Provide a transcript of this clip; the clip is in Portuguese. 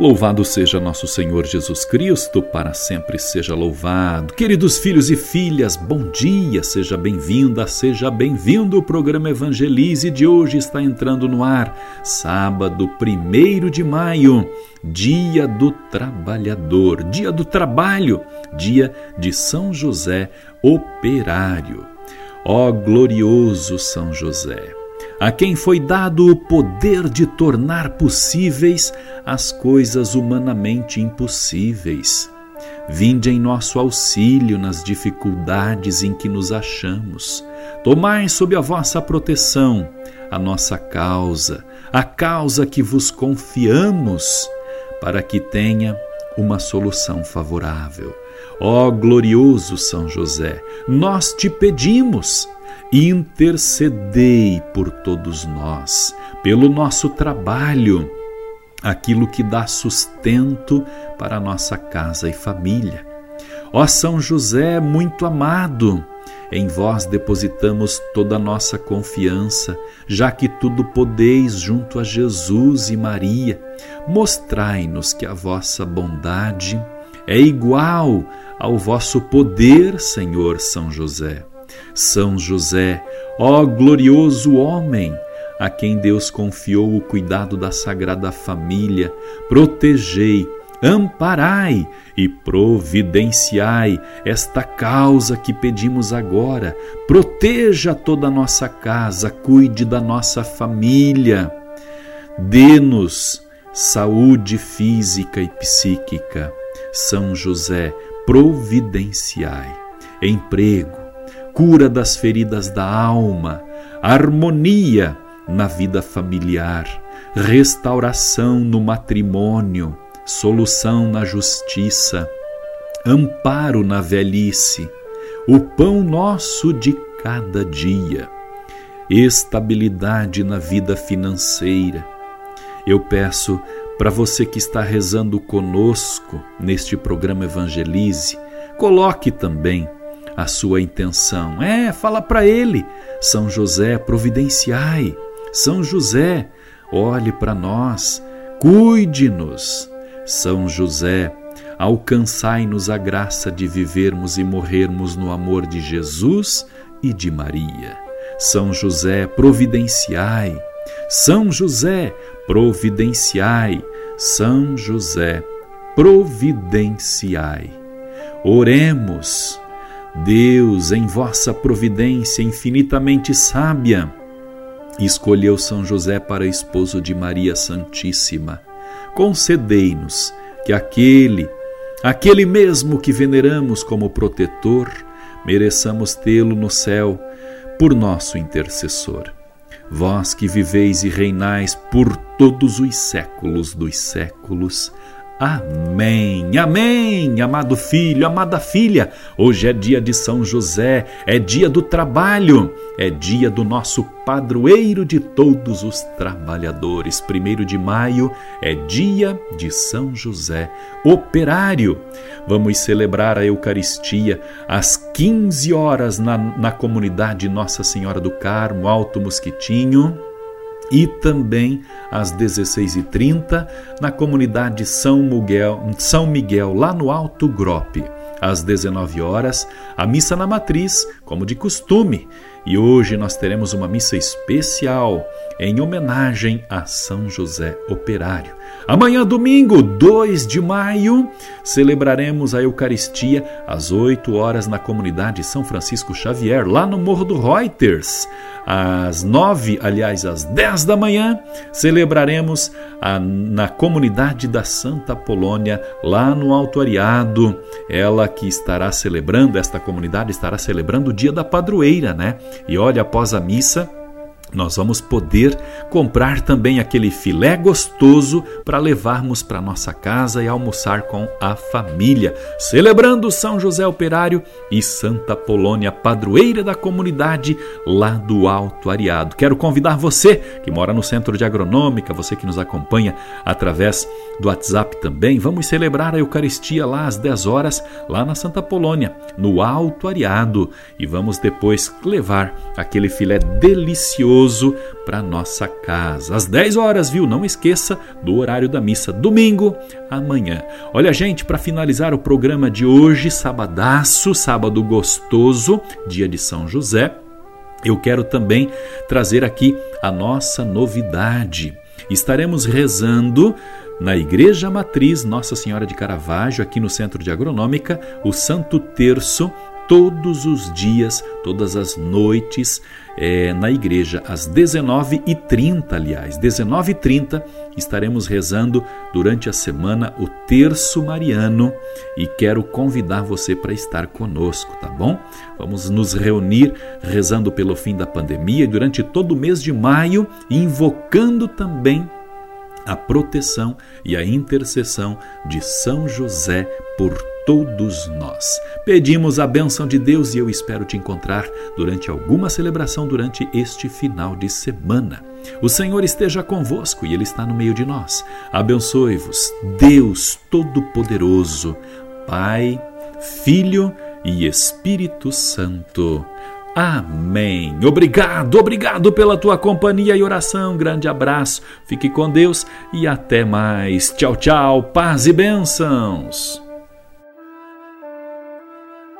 Louvado seja nosso Senhor Jesus Cristo, para sempre seja louvado. Queridos filhos e filhas, bom dia, seja bem-vinda, seja bem-vindo. O programa Evangelize de hoje está entrando no ar, sábado 1 de maio, dia do trabalhador, dia do trabalho, dia de São José Operário. Ó glorioso São José! A quem foi dado o poder de tornar possíveis as coisas humanamente impossíveis. Vinde em nosso auxílio nas dificuldades em que nos achamos. Tomai sob a vossa proteção a nossa causa, a causa que vos confiamos, para que tenha uma solução favorável. Ó glorioso São José, nós te pedimos intercedei por todos nós, pelo nosso trabalho, aquilo que dá sustento para a nossa casa e família. Ó São José muito amado, em vós depositamos toda a nossa confiança, já que tudo podeis junto a Jesus e Maria. Mostrai-nos que a vossa bondade é igual ao vosso poder, Senhor São José. São José, ó glorioso homem, a quem Deus confiou o cuidado da Sagrada Família, protegei, amparai e providenciai esta causa que pedimos agora. Proteja toda a nossa casa, cuide da nossa família. Dê-nos saúde física e psíquica. São José, providenciai emprego, cura das feridas da alma, harmonia na vida familiar, restauração no matrimônio, solução na justiça, amparo na velhice, o pão nosso de cada dia, estabilidade na vida financeira. Eu peço para você que está rezando conosco neste programa Evangelize, coloque também a sua intenção. É, fala para ele. São José, providenciai. São José, olhe para nós, cuide-nos. São José, alcançai-nos a graça de vivermos e morrermos no amor de Jesus e de Maria. São José, providenciai. São José, providenciai. São José, providenciai. Oremos Deus, em vossa providência infinitamente sábia, escolheu São José para esposo de Maria Santíssima. Concedei-nos que aquele, aquele mesmo que veneramos como protetor, mereçamos tê-lo no céu por nosso intercessor. Vós que viveis e reinais por todos os séculos dos séculos. Amém, amém, amado filho, amada filha. Hoje é dia de São José, é dia do trabalho, é dia do nosso padroeiro de todos os trabalhadores. Primeiro de maio é dia de São José, operário. Vamos celebrar a Eucaristia às 15 horas na, na comunidade Nossa Senhora do Carmo, Alto Mosquitinho e também às 16h30 na comunidade São Miguel, São Miguel, lá no Alto Grope. Às 19 horas, a missa na matriz, como de costume. E hoje nós teremos uma missa especial em homenagem a São José Operário. Amanhã, domingo, 2 de maio, celebraremos a Eucaristia às 8 horas na comunidade São Francisco Xavier, lá no Morro do Reuters. Às 9, aliás, às 10 da manhã, celebraremos a, na comunidade da Santa Polônia, lá no Alto Ariado. Ela que estará celebrando, esta comunidade estará celebrando o dia da padroeira, né? E olha, após a missa, nós vamos poder comprar também aquele filé gostoso para levarmos para nossa casa e almoçar com a família, celebrando São José Operário e Santa Polônia, padroeira da comunidade lá do Alto Ariado. Quero convidar você que mora no Centro de Agronômica, você que nos acompanha através do WhatsApp também, vamos celebrar a Eucaristia lá às 10 horas, lá na Santa Polônia, no Alto Ariado, e vamos depois levar aquele filé delicioso para nossa casa. Às 10 horas, viu? Não esqueça do horário da missa, domingo, amanhã. Olha, gente, para finalizar o programa de hoje, sabadaço, sábado gostoso, dia de São José, eu quero também trazer aqui a nossa novidade. Estaremos rezando na Igreja Matriz Nossa Senhora de Caravaggio, aqui no Centro de Agronômica, o Santo Terço todos os dias, todas as noites, é, na igreja, às 19h30, aliás, 19h30, estaremos rezando durante a semana o Terço Mariano e quero convidar você para estar conosco, tá bom? Vamos nos reunir rezando pelo fim da pandemia e durante todo o mês de maio, invocando também a proteção e a intercessão de São José por todos nós. Pedimos a bênção de Deus e eu espero te encontrar durante alguma celebração durante este final de semana. O Senhor esteja convosco e Ele está no meio de nós. Abençoe-vos, Deus Todo-Poderoso, Pai, Filho e Espírito Santo. Amém. Obrigado, obrigado pela tua companhia e oração. Grande abraço, fique com Deus e até mais. Tchau, tchau, paz e bênçãos.